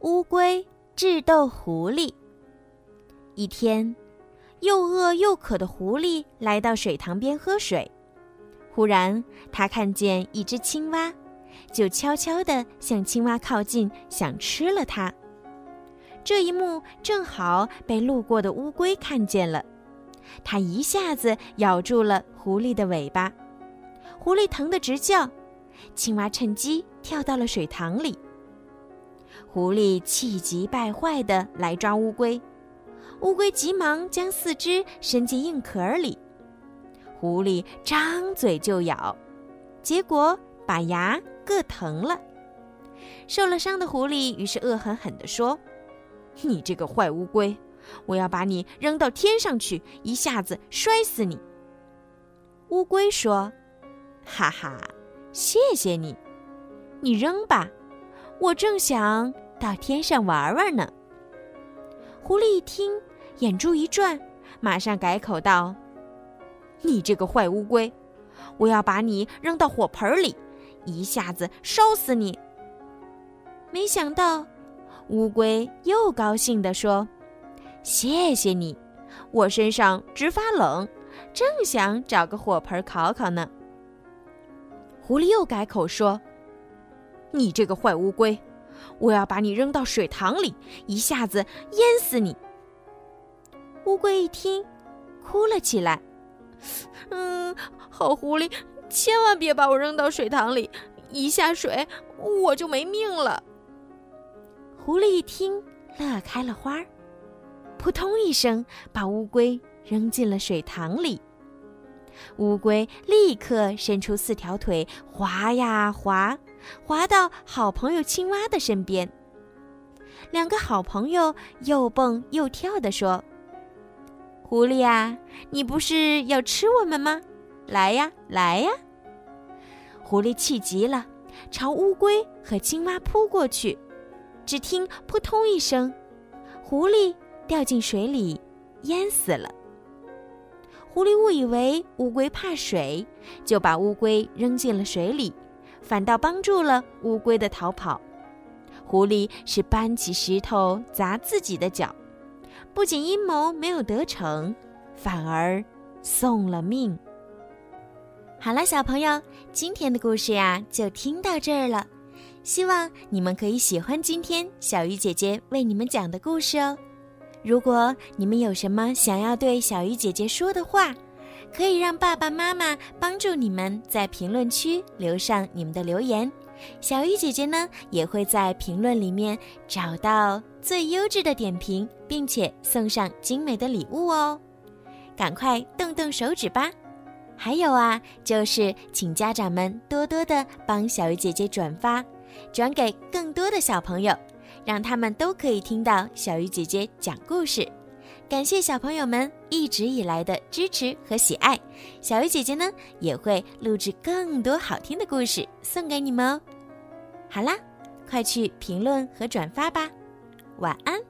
乌龟智斗狐狸。一天，又饿又渴的狐狸来到水塘边喝水，忽然他看见一只青蛙，就悄悄地向青蛙靠近，想吃了它。这一幕正好被路过的乌龟看见了，它一下子咬住了狐狸的尾巴，狐狸疼得直叫，青蛙趁机跳到了水塘里。狐狸气急败坏地来抓乌龟，乌龟急忙将四肢伸进硬壳里，狐狸张嘴就咬，结果把牙硌疼了。受了伤的狐狸于是恶狠狠地说：“你这个坏乌龟，我要把你扔到天上去，一下子摔死你。”乌龟说：“哈哈，谢谢你，你扔吧。”我正想到天上玩玩呢。狐狸一听，眼珠一转，马上改口道：“你这个坏乌龟，我要把你扔到火盆里，一下子烧死你。”没想到，乌龟又高兴地说：“谢谢你，我身上直发冷，正想找个火盆烤烤呢。”狐狸又改口说。你这个坏乌龟，我要把你扔到水塘里，一下子淹死你！乌龟一听，哭了起来。嗯，好狐狸，千万别把我扔到水塘里，一下水我就没命了。狐狸一听，乐开了花儿，扑通一声把乌龟扔进了水塘里。乌龟立刻伸出四条腿，滑呀滑。滑到好朋友青蛙的身边，两个好朋友又蹦又跳地说：“狐狸呀，你不是要吃我们吗？来呀，来呀！”狐狸气极了，朝乌龟和青蛙扑过去。只听“扑通”一声，狐狸掉进水里，淹死了。狐狸误以为乌龟怕水，就把乌龟扔进了水里。反倒帮助了乌龟的逃跑。狐狸是搬起石头砸自己的脚，不仅阴谋没有得逞，反而送了命。好了，小朋友，今天的故事呀就听到这儿了。希望你们可以喜欢今天小鱼姐姐为你们讲的故事哦。如果你们有什么想要对小鱼姐姐说的话，可以让爸爸妈妈帮助你们在评论区留上你们的留言，小鱼姐姐呢也会在评论里面找到最优质的点评，并且送上精美的礼物哦。赶快动动手指吧！还有啊，就是请家长们多多的帮小鱼姐姐转发，转给更多的小朋友，让他们都可以听到小鱼姐姐讲故事。感谢小朋友们一直以来的支持和喜爱，小鱼姐姐呢也会录制更多好听的故事送给你们哦。好啦，快去评论和转发吧，晚安。